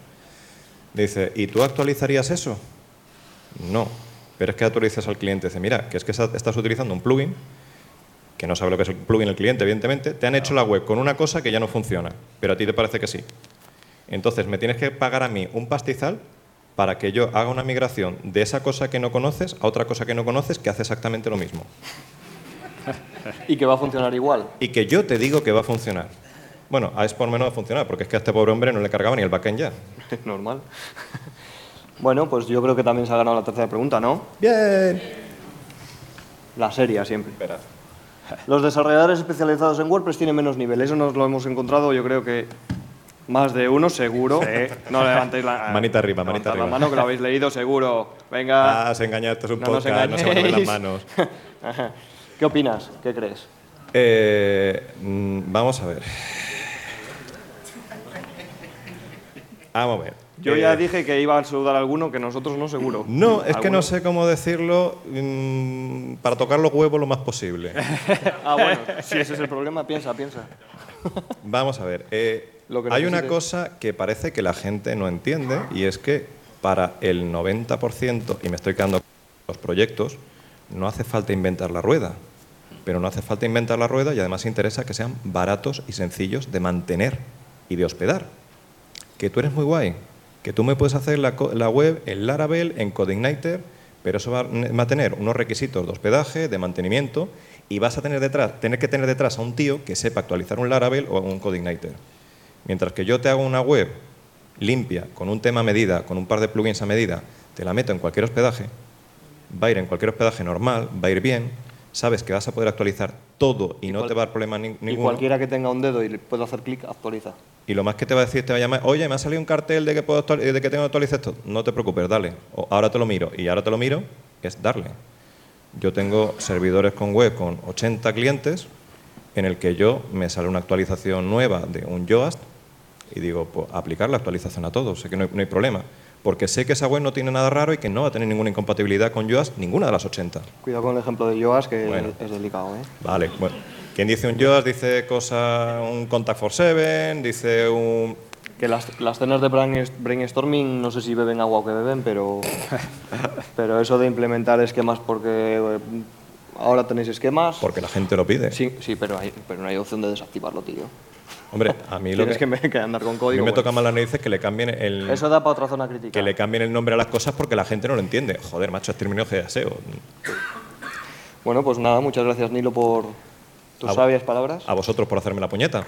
Dice, ¿y tú actualizarías eso? No, pero es que actualizas al cliente. Dice, mira, que es que estás utilizando un plugin, que no sabe lo que es el plugin el cliente, evidentemente, te han hecho la web con una cosa que ya no funciona, pero a ti te parece que sí. Entonces, me tienes que pagar a mí un pastizal para que yo haga una migración de esa cosa que no conoces a otra cosa que no conoces que hace exactamente lo mismo. (laughs) Y que va a funcionar igual. Y que yo te digo que va a funcionar. Bueno, a es por menos va a funcionar, porque es que a este pobre hombre no le cargaba ni el backend ya. (laughs) Normal. (laughs) Bueno, pues yo creo que también se ha ganado la tercera pregunta, ¿no? Bien. La seria siempre. Los desarrolladores especializados en WordPress tienen menos nivel. Eso nos lo hemos encontrado, yo creo que más de uno, seguro. No levantéis la (laughs) Manita arriba, manita levantad la arriba. mano, que lo habéis leído, seguro. Venga. Ah, se engaña, esto es un no podcast, no se van a ver las manos. (laughs) ¿Qué opinas? ¿Qué crees? Eh, mm, vamos a ver. Vamos a ver. Yo Eh, ya dije que iba a saludar a alguno, que nosotros no, seguro. No, es que no sé cómo decirlo mm, para tocar los huevos lo más posible. (laughs) Ah, bueno, si ese es el problema, piensa, piensa. Vamos a ver. eh, Lo que hay una cosa que parece que la gente no entiende y es que para el 90%, y me estoy quedando con los proyectos, no hace falta inventar la rueda. Pero no hace falta inventar la rueda y además interesa que sean baratos y sencillos de mantener y de hospedar. Que tú eres muy guay, que tú me puedes hacer la, web en Laravel, en CodeIgniter, pero eso va, va a tener unos requisitos de hospedaje, de mantenimiento, y vas a tener, detrás, tener que tener detrás a un tío que sepa actualizar un Laravel o un CodeIgniter. Mientras que yo te hago una web limpia, con un tema a medida, con un par de plugins a medida, te la meto en cualquier hospedaje, va a ir en cualquier hospedaje normal, va a ir bien, sabes que vas a poder actualizar todo y, no cual- te va a dar problema ni- Y ninguno. cualquiera que tenga un dedo y le pueda hacer clic, actualiza. Y lo más que te va a decir, te va a llamar, oye, me ha salido un cartel de que, puedo de que tengo que actualizar esto. No te preocupes, dale. O ahora te lo miro. Y ahora te lo miro es darle. Yo tengo servidores con web con 80 clientes en el que yo me sale una actualización nueva de un Yoast Y digo, pues aplicar la actualización a todo, sé que no hay, no hay problema. Porque sé que esa web no tiene nada raro y que no va a tener ninguna incompatibilidad con Yoast, ninguna de las 80. Cuidado con el ejemplo de Yoast, que Bueno. es delicado. ¿eh? Vale, bueno. Quien dice un Yoast dice cosa, un Contact for Seven, dice un... Que las, las cenas de brain- brainstorming, no sé si beben agua o que beben, pero, (laughs) pero eso de implementar esquemas porque eh, ahora tenéis esquemas. Porque la gente lo pide. Sí, sí pero, hay, pero no hay opción de desactivarlo, tío. Hombre, a mí lo (laughs) que, que, me- que andar con a mí código. me bueno. toca más las narices que le cambien el... Eso da para otra zona crítica. que le cambien el nombre a las cosas porque la gente no lo entiende. Joder, macho, es terminología de. Bueno, pues nada, muchas gracias Nilo por tus A- sabias palabras. A vosotros por hacerme la puñeta.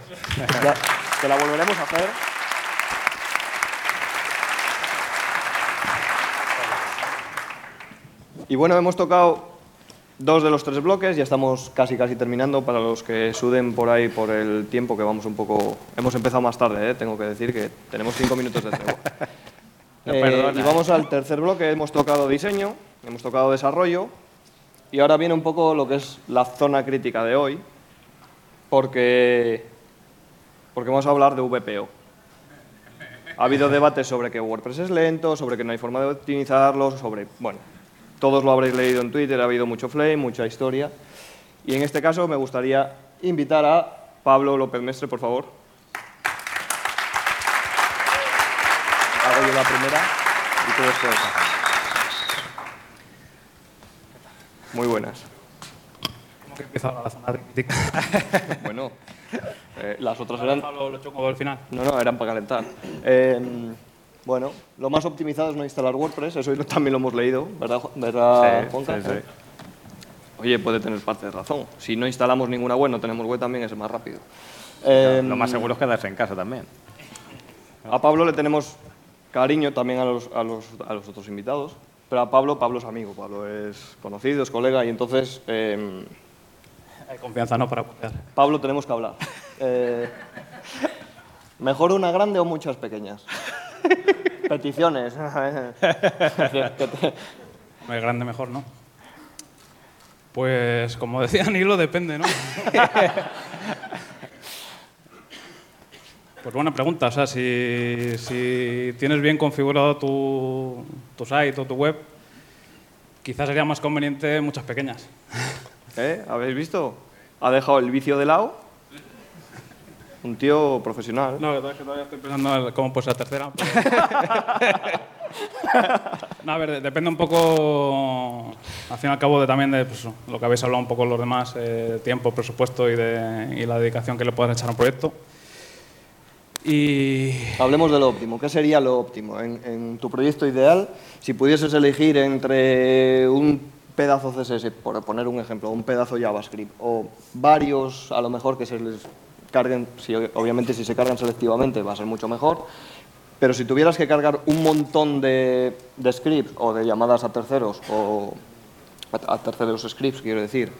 Ya, te la volveremos a hacer. Y bueno, hemos tocado dos de los tres bloques, ya estamos casi casi terminando para los que suden por ahí por el tiempo que vamos un poco... Hemos empezado más tarde, ¿eh? tengo que decir que tenemos cinco minutos de tregua. No (laughs) (laughs) Eh, perdona, y vamos al tercer bloque, hemos tocado diseño, hemos tocado desarrollo y ahora viene un poco lo que es la zona crítica de hoy, porque, porque vamos a hablar de VPO. Ha habido debates sobre que WordPress es lento, sobre que no hay forma de optimizarlo, sobre, bueno, todos lo habréis leído en Twitter, ha habido mucho flame, mucha historia. Y en este caso me gustaría invitar a Pablo López Mestre, por favor. Hago yo la primera y tú después. Muy buenas. ¿Cómo que empieza ahora la zona crítica? Bueno, eh, las otras eran... lo, lo choco al final. No, no, eran para calentar. Eh, bueno, lo más optimizado es no instalar WordPress, eso también lo hemos leído, ¿verdad, verdad Sí, Juanca? sí, sí. Oye, puede tener parte de razón. Si no instalamos ninguna web, no tenemos web también, es más rápido. Eh, Lo más seguro es quedarse en casa también. A Pablo le tenemos cariño también a los, a los, a los otros invitados, pero a Pablo, Pablo es amigo, Pablo es conocido, es colega, y entonces, eh, Hay confianza, ¿no? Para copiar. Pablo, tenemos que hablar. Eh, ¿Mejor una grande o muchas pequeñas? Peticiones. (laughs) Te- Hombre, grande mejor, ¿no? Pues, como decía Nilo, depende, ¿no? Pues buena pregunta. O sea, si, si tienes bien configurado tu, tu site o tu web, quizás sería más conveniente muchas pequeñas. ¿Eh? ¿Habéis visto? Ha dejado el vicio de lado. Un tío profesional. No, la verdad es que todavía estoy pensando en cómo puede ser la tercera. pero- (laughs) no, a ver, de- depende un poco, al fin y al cabo, de, también de pues, lo que habéis hablado un poco los demás, eh, tiempo, presupuesto y, de, y la dedicación que le puedas echar a un proyecto. Y Hablemos de lo óptimo. ¿Qué sería lo óptimo? En, en tu proyecto ideal, si pudieses elegir entre un pedazo CSS, por poner un ejemplo, un pedazo JavaScript, o varios, a lo mejor, que se les carguen, si, obviamente si se cargan selectivamente va a ser mucho mejor, pero si tuvieras que cargar un montón de, scripts o de llamadas a terceros, o a, a terceros scripts, quiero decir,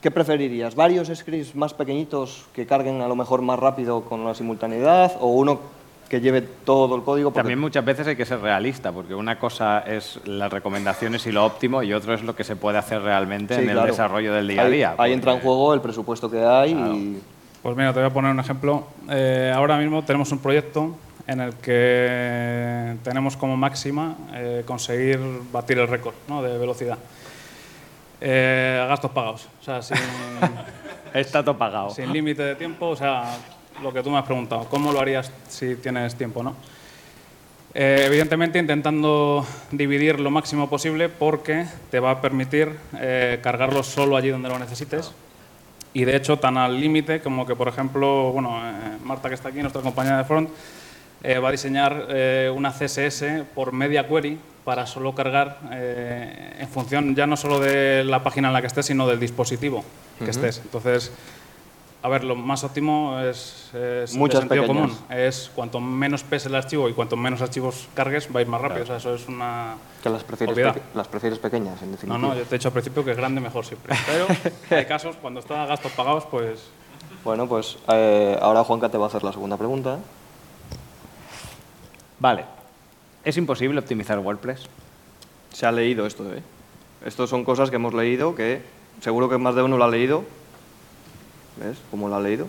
¿Qué preferirías? ¿Varios scripts más pequeñitos que carguen a lo mejor más rápido con la simultaneidad o uno que lleve todo el código? Porque- También muchas veces hay que ser realista, porque una cosa es las recomendaciones y lo óptimo y otro es lo que se puede hacer realmente Sí, en el desarrollo del día a Ahí- día. Ahí, entra en juego el presupuesto que hay y... Pues mira, te voy a poner un ejemplo. Eh, ahora mismo tenemos un proyecto en el que tenemos como máxima eh, conseguir batir el récord ¿no? de velocidad. Eh, gastos pagados. O sea, sin, (laughs) Está todo pagado. sin límite de tiempo. O sea, lo que tú me has preguntado. ¿Cómo lo harías si tienes tiempo? ¿no? Eh, evidentemente intentando dividir lo máximo posible porque te va a permitir eh, cargarlo solo allí donde lo necesites. Y de hecho, tan al límite como que, por ejemplo, bueno, eh, Marta, que está aquí, nuestra compañera de front, eh, va a diseñar eh, una CSS por media query para solo cargar eh, en función ya no solo de la página en la que estés, sino del dispositivo que estés. Entonces, a ver, lo más óptimo es, es de Muchas sentido pequeñas. común. Es cuanto menos pese el archivo y cuanto menos archivos cargues, va a ir más rápido. O sea, eso es una... Que las prefieres, peque- las prefieres pequeñas, en No, definitiva. no, yo te he dicho al principio que es grande mejor siempre. Pero (laughs) hay casos, cuando está a gastos pagados, pues Bueno, pues eh, ahora Juanca te va a hacer la segunda pregunta. Vale. ¿Es imposible optimizar WordPress? Se ha leído esto, ¿eh? Estos son cosas que hemos leído que seguro que más de uno lo ha leído. ¿Ves? ¿Cómo lo ha leído?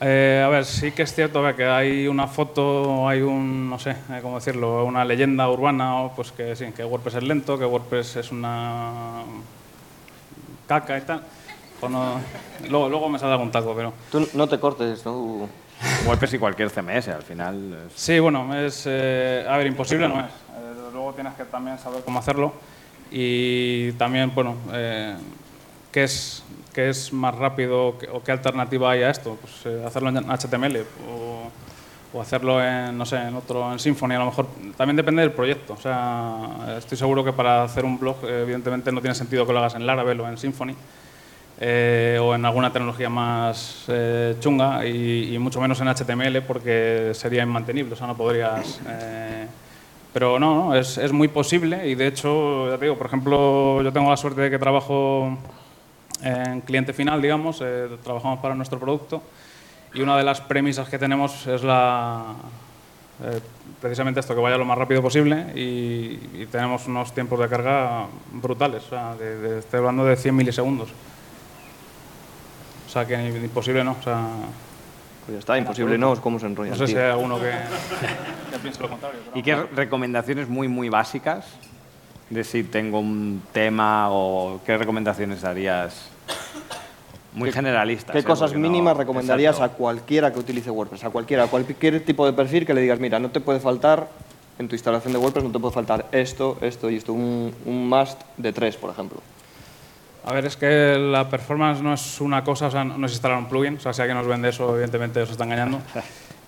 Eh, a ver, sí que es cierto que hay una foto, hay un, no sé, eh, cómo decirlo, una leyenda urbana, o pues que sí, que WordPress es lento, que WordPress es una caca y tal. Pues no- luego, luego me sale algún taco, pero... Tú no te cortes, ¿no? WordPress y cualquier CMS, al final. es- Sí, bueno, es, eh, a ver, imposible no es. Eh, luego tienes que también saber cómo hacerlo y también, bueno, eh, ¿qué, es, ¿qué es más rápido o qué alternativa hay a esto? Pues eh, hacerlo en HTML o, hacerlo en, no sé, en otro, en Symfony a lo mejor. También depende del proyecto. O sea, estoy seguro que para hacer un blog, eh, evidentemente no tiene sentido que lo hagas en Laravel o en Symfony eh, o en alguna tecnología más eh, chunga y, mucho menos en HTML porque sería inmantenible, o sea, no podrías... pero no, no, es, es muy posible y de hecho, ya te digo, por ejemplo, yo tengo la suerte de que trabajo en cliente final, digamos, eh, trabajamos para nuestro producto y una de las premisas que tenemos es la, eh, precisamente esto, que vaya lo más rápido posible y, y tenemos unos tiempos de carga brutales, o sea, de, de- estoy hablando de 100 milisegundos. O sea, que imposible no, o sea, Pues ya está, imposible no, es como se enrolla. no sé si tío. hay alguno que, que piense lo contrario. pero ¿Y qué recomendaciones muy, muy básicas de si tengo un tema o qué recomendaciones darías? (coughs) Muy generalistas. ¿Qué ¿eh? cosas no- mínimas recomendarías Exacto. a cualquiera que utilice WordPress? A cualquiera, a cualquier tipo de perfil que le digas, mira, no te puede faltar, en tu instalación de WordPress no te puede faltar esto, esto y esto, un, un must de tres, por ejemplo. A ver, es que la performance no es una cosa, o sea, no es instalar un plugin, o sea, si alguien nos vende eso, evidentemente os está engañando. (laughs)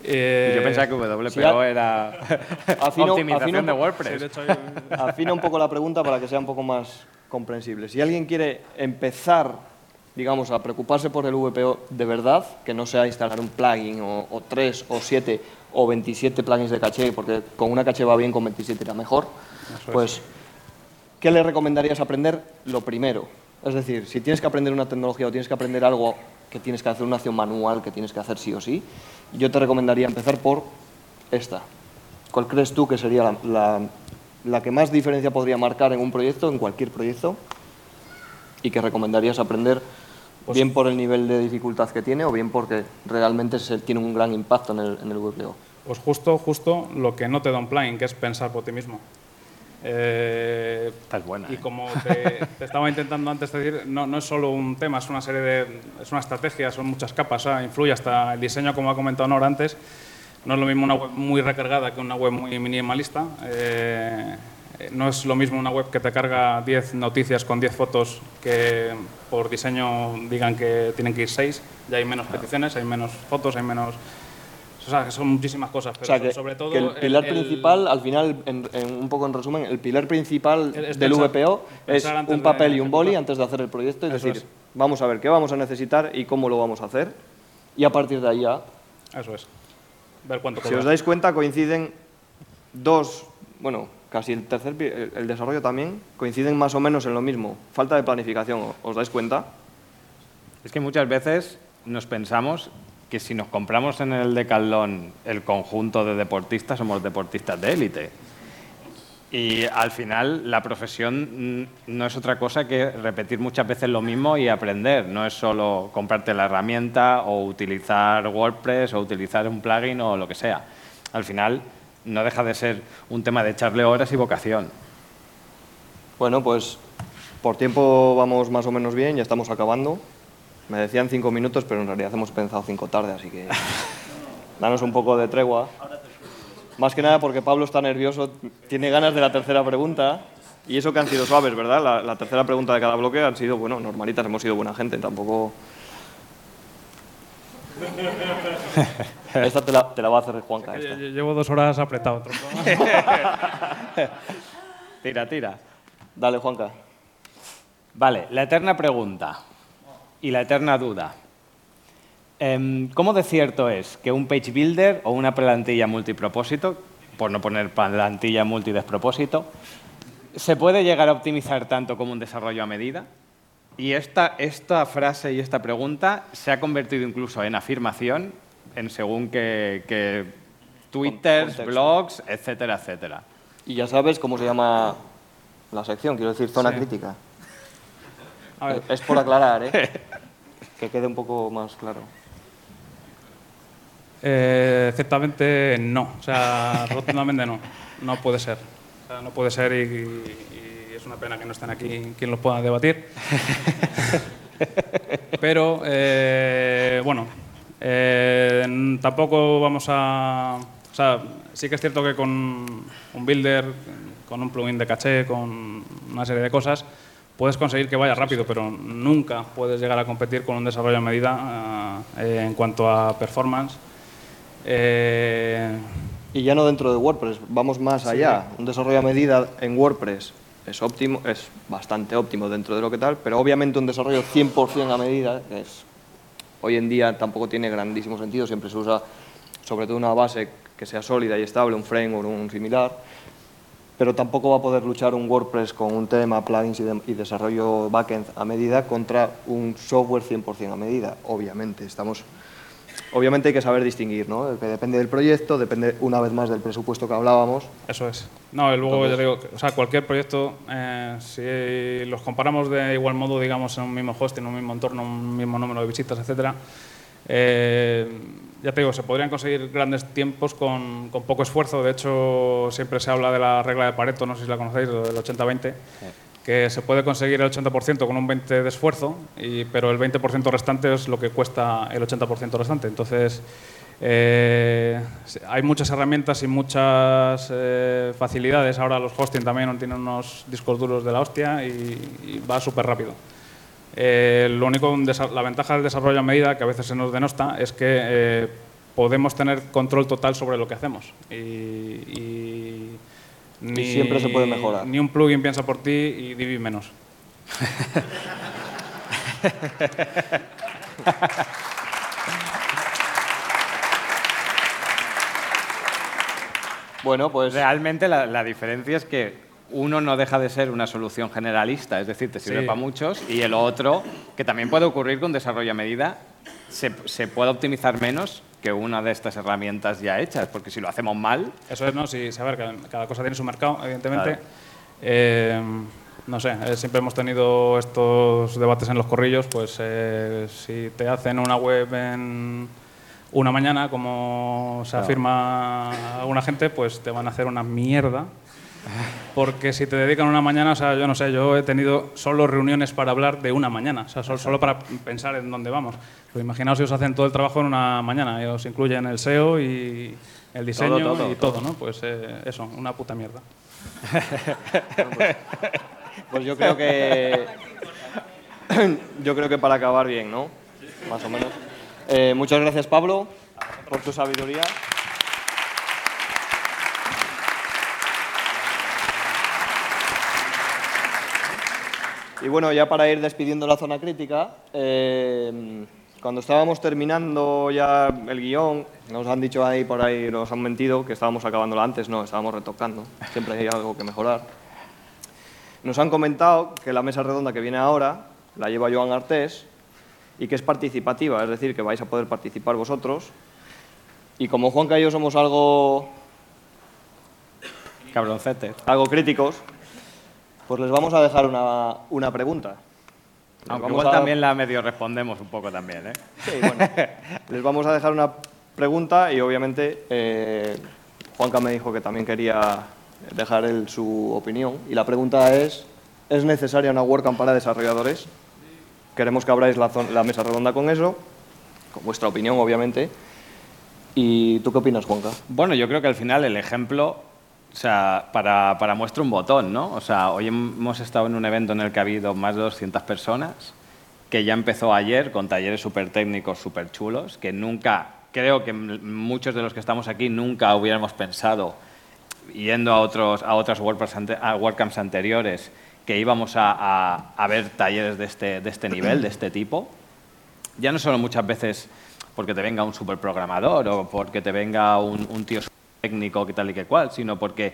Eh, Yo pensaba que WPO si ha- era (laughs) Afino- optimización afino- de WordPress. (laughs) Afina un poco la pregunta para que sea un poco más comprensible. Si alguien quiere empezar, digamos, a preocuparse por el VPO de verdad, que no sea instalar un plugin o, o tres o siete o 27 plugins de caché, porque con una caché va bien, con 27 era mejor, pues, ¿qué le recomendarías aprender? Lo primero. Es decir, si tienes que aprender una tecnología o tienes que aprender algo que tienes que hacer una acción manual, que tienes que hacer sí o sí, yo te recomendaría empezar por esta. ¿Cuál crees tú que sería la, la- la que más diferencia podría marcar en un proyecto, en cualquier proyecto, y que recomendarías aprender bien por el nivel de dificultad que tiene o bien porque realmente se- tiene un gran impacto en el, en el WPO? Pues justo, justo lo que no te da un plugin, que es pensar por ti mismo. Eh, Esta es buena. Y ¿eh? como (laughs) te, te estaba intentando antes decir, no, no es solo un tema, es una serie de, es una estrategia, son muchas capas, sea, influye hasta el diseño, como ha comentado Nora antes. No es lo mismo una web muy recargada que una web muy minimalista. Eh, no es lo mismo una web que te carga 10 noticias con 10 fotos que por diseño digan que tienen que ir 6. Ya hay menos peticiones, hay menos fotos, hay menos... O sea, que son muchísimas cosas, pero o sea, que, sobre todo... que el pilar principal, al final, en, en un poco en resumen, el pilar principal Es- es del pensar- VPO es pensar antes un papel y un boli antes de hacer el proyecto, es Eso decir, es. vamos a ver qué vamos a necesitar y cómo lo vamos a hacer, y a partir de ahí ya Eso es. Ver cuánto Si os dais cuenta, coinciden dos, bueno, casi el tercer, el, el desarrollo también, coinciden más o menos en lo mismo. Falta de planificación, ¿o- ¿os dais cuenta? Es que muchas veces nos pensamos que si nos compramos en el Decathlon el conjunto de deportistas, somos deportistas de élite. Y al final la profesión no es otra cosa que repetir muchas veces lo mismo y aprender. No es solo comprarte la herramienta o utilizar WordPress o utilizar un plugin o lo que sea. Al final no deja de ser un tema de echarle horas y vocación. Bueno, pues por tiempo vamos más o menos bien, ya estamos acabando. Me decían cinco minutos, pero en realidad hemos pensado cinco tarde, así que (laughs) danos un poco de tregua. Más que nada porque Pablo está nervioso, tiene ganas de la tercera pregunta. Y eso que han sido suaves, ¿verdad? La, la tercera pregunta de cada bloque han sido, bueno, normalitas, hemos sido buena gente, tampoco... (laughs) Esta te la, te la va a hacer Juanca. Esta. Llevo dos horas apretado. (laughs) Tira, tira. Dale, Juanca. Vale, la eterna pregunta y la eterna duda. Em, ¿Cómo de cierto es que un page builder o una plantilla multipropósito, por no poner plantilla multidespropósito, se puede llegar a optimizar tanto como un desarrollo a medida? Y esta, esta frase y esta pregunta se ha convertido incluso en afirmación en según que, que twitters, contexto. blogs, etcétera, etcétera. Y ya sabes cómo se llama la sección, quiero decir, zona Sí. crítica. A ver, Es por aclarar, ¿eh? (laughs) que quede un poco más claro. Eh, ciertamente no, o sea, (laughs) rotundamente no, no puede ser. O sea, no puede ser y, y- y es una pena que no estén aquí quien los pueda debatir. (laughs) Pero, eh, bueno, eh, tampoco vamos a... O sea, sí que es cierto que con un builder, con un plugin de caché, con una serie de cosas, puedes conseguir que vaya rápido, pero nunca puedes llegar a competir con un desarrollo a medida eh, en cuanto a performance. Eh, Y ya no dentro de WordPress, vamos más allá. Un desarrollo a medida en WordPress es óptimo, es bastante óptimo dentro de lo que tal, pero obviamente un desarrollo 100% a medida, que es, hoy en día tampoco tiene grandísimo sentido, siempre se usa sobre todo una base que sea sólida y estable, un framework o un similar, pero tampoco va a poder luchar un WordPress con un tema, plugins y, de- y desarrollo backend a medida contra un software 100% a medida, obviamente. Estamos, obviamente hay que saber distinguir, ¿no? Que depende del proyecto, depende una vez más del presupuesto que hablábamos. Eso es. No, y luego ya digo, que, o sea, cualquier proyecto, eh, si los comparamos de igual modo, digamos, en un mismo hosting, en un mismo entorno, un mismo número de visitas, etcétera, eh, ya te digo, se podrían conseguir grandes tiempos con, con poco esfuerzo. De hecho, siempre se habla de la regla de Pareto, no sé si la conocéis, del 80-20, que se puede conseguir el 80% con un 20% de esfuerzo, y, pero el 20% restante es lo que cuesta el 80% restante. Entonces, eh, hay muchas herramientas y muchas eh, facilidades. Ahora los hosting también tienen unos discos duros de la hostia y, y va súper rápido. Eh, lo único, la ventaja del desarrollo a medida, que a veces se nos denosta, es que eh, podemos tener control total sobre lo que hacemos. Y, y ni, siempre se puede mejorar. Ni un plugin piensa por ti y Divi menos. (laughs) Bueno, pues Realmente la, la diferencia es que uno no deja de ser una solución generalista, es decir, te sirve Sí. para muchos, y el otro, que también puede ocurrir con desarrollo a medida, se, se puede optimizar menos que una de estas herramientas ya hechas, porque si lo hacemos mal, Eso es, ¿no? Sí, saber que cada cosa tiene su mercado, evidentemente. Claro. Eh, no sé, eh, siempre hemos tenido estos debates en los corrillos, pues eh, si te hacen una web en una mañana, como se afirma alguna gente, pues te van a hacer una mierda. Porque si te dedican una mañana, o sea, yo no sé, yo he tenido solo reuniones para hablar de una mañana, o sea, solo, solo para pensar en dónde vamos. Pues imaginaos si os hacen todo el trabajo en una mañana, y os incluyen el SEO y el diseño todo, y todo. todo, ¿no? Pues eh, eso, una puta mierda. (laughs) Pues yo creo que. yo creo que para acabar bien, ¿no? Más o menos. Eh, muchas gracias, Pablo, por tu sabiduría. Y bueno, ya para ir despidiendo la zona crítica, eh, cuando estábamos terminando ya el guion, nos han dicho ahí por ahí, nos han mentido que estábamos acabándola antes, no, estábamos retocando, siempre hay algo que mejorar. Nos han comentado que la mesa redonda que viene ahora la lleva Joan Artés y que es participativa, es decir, que vais a poder participar vosotros. Y como Juanca y yo somos algo, cabroncete. algo críticos, pues les vamos a dejar una, una pregunta. Les Aunque igual a- también la medio respondemos un poco también, ¿eh? Sí, bueno. (laughs) Les vamos a dejar una pregunta y obviamente eh, Juanca me dijo que también quería dejar él su opinión. Y la pregunta es, ¿es necesaria una WordCamp para desarrolladores? Queremos que abráis la, la mesa redonda con eso, con vuestra opinión obviamente. ¿Y tú qué opinas, Juanca? Bueno, yo creo que al final el ejemplo, o sea, para, para muestra un botón, ¿no? O sea, hoy hemos estado en un evento en el que ha habido más de 200 personas, que ya empezó ayer con talleres súper técnicos, súper chulos, que nunca, creo que muchos de los que estamos aquí nunca hubiéramos pensado, yendo a, otros, a otras WordCamps anteriores, que íbamos a, a- a ver talleres de este, de este nivel, de este tipo ya no solo muchas veces porque te venga un superprogramador o porque te venga un, un tío técnico que tal y que cual, sino porque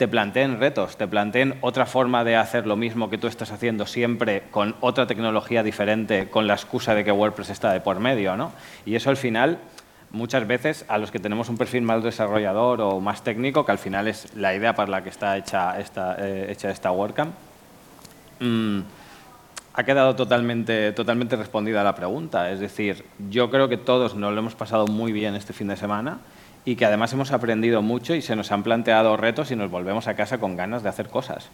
te planteen retos, te planteen otra forma de hacer lo mismo que tú estás haciendo siempre con otra tecnología diferente, con la excusa de que WordPress está de por medio, ¿no? Y eso al final, muchas veces, a los que tenemos un perfil más desarrollador o más técnico, que al final es la idea para la que está hecha esta, eh, hecha esta WordCamp, mm, ha quedado totalmente, totalmente respondida la pregunta. Es decir, yo creo que todos nos lo hemos pasado muy bien este fin de semana y que además hemos aprendido mucho y se nos han planteado retos y nos volvemos a casa con ganas de hacer cosas.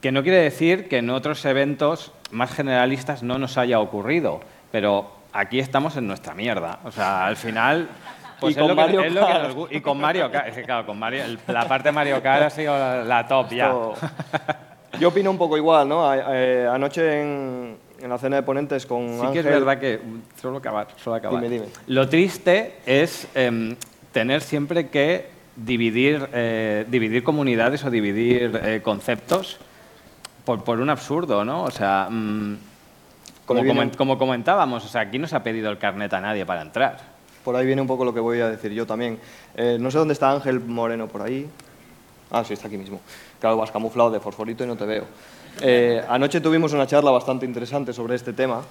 Que no quiere decir que en otros eventos más generalistas no nos haya ocurrido, pero aquí estamos en nuestra mierda. O sea, al final... (laughs) Pues Y con Mario que nos y con Mario Kart. Es que, claro, con Mario, la parte de Mario Kart ha sido la top ya. Esto- (laughs) Yo opino un poco igual, ¿no? Eh, anoche en, en la cena de ponentes con Sí que es Ángel- verdad que... Solo acabar, solo acabar. Dime, dime. Lo triste es em, tener siempre que dividir, eh, dividir comunidades o dividir eh, conceptos por, por un absurdo, ¿no? O sea, mm, como, como comentábamos, o sea, aquí no se ha pedido el carnet a nadie para entrar. Por ahí viene un poco lo que voy a decir yo también. Eh, no sé dónde está Ángel Moreno por ahí. Ah, sí, está aquí mismo. Claro, vas camuflado de fosforito y no te veo. Eh, anoche tuvimos una charla bastante interesante sobre este tema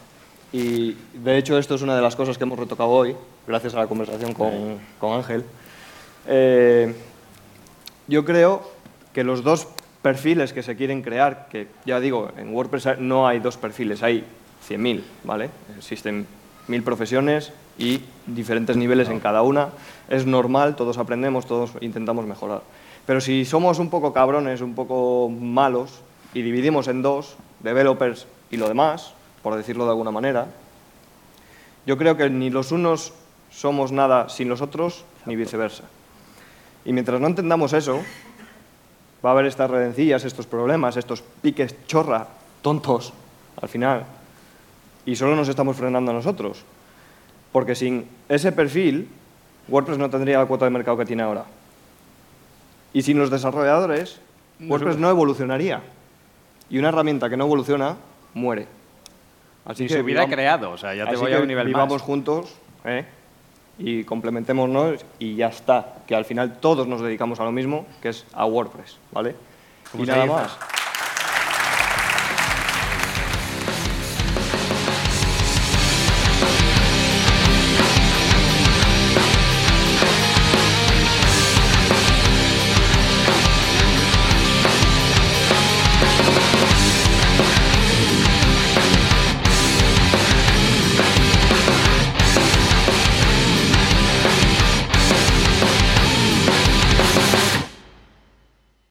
y de hecho esto es una de las cosas que hemos retocado hoy, gracias a la conversación con, con Ángel. Eh, yo creo que los dos perfiles que se quieren crear, que ya digo, en WordPress no hay dos perfiles, hay 100.000, ¿vale? Existen mil profesiones y diferentes niveles en cada una. Es normal, todos aprendemos, todos intentamos mejorar. Pero si somos un poco cabrones, un poco malos, y dividimos en dos, developers y lo demás, por decirlo de alguna manera, yo creo que ni los unos somos nada sin los otros, ni viceversa. Y mientras no entendamos eso, va a haber estas redencillas, estos problemas, estos piques chorra, tontos, al final. Y solo nos estamos frenando a nosotros. Porque sin ese perfil, WordPress no tendría la cuota de mercado que tiene ahora. Y sin los desarrolladores, WordPress no evolucionaría. Y una herramienta que no evoluciona, muere. Así se hubiera vivamos- creado, o sea, ya te voy que a un nivel vivamos más. juntos ¿eh? y complementémonos y ya está. Que al final todos nos dedicamos a lo mismo, que es a WordPress, ¿vale? ¿Cómo Y nada más.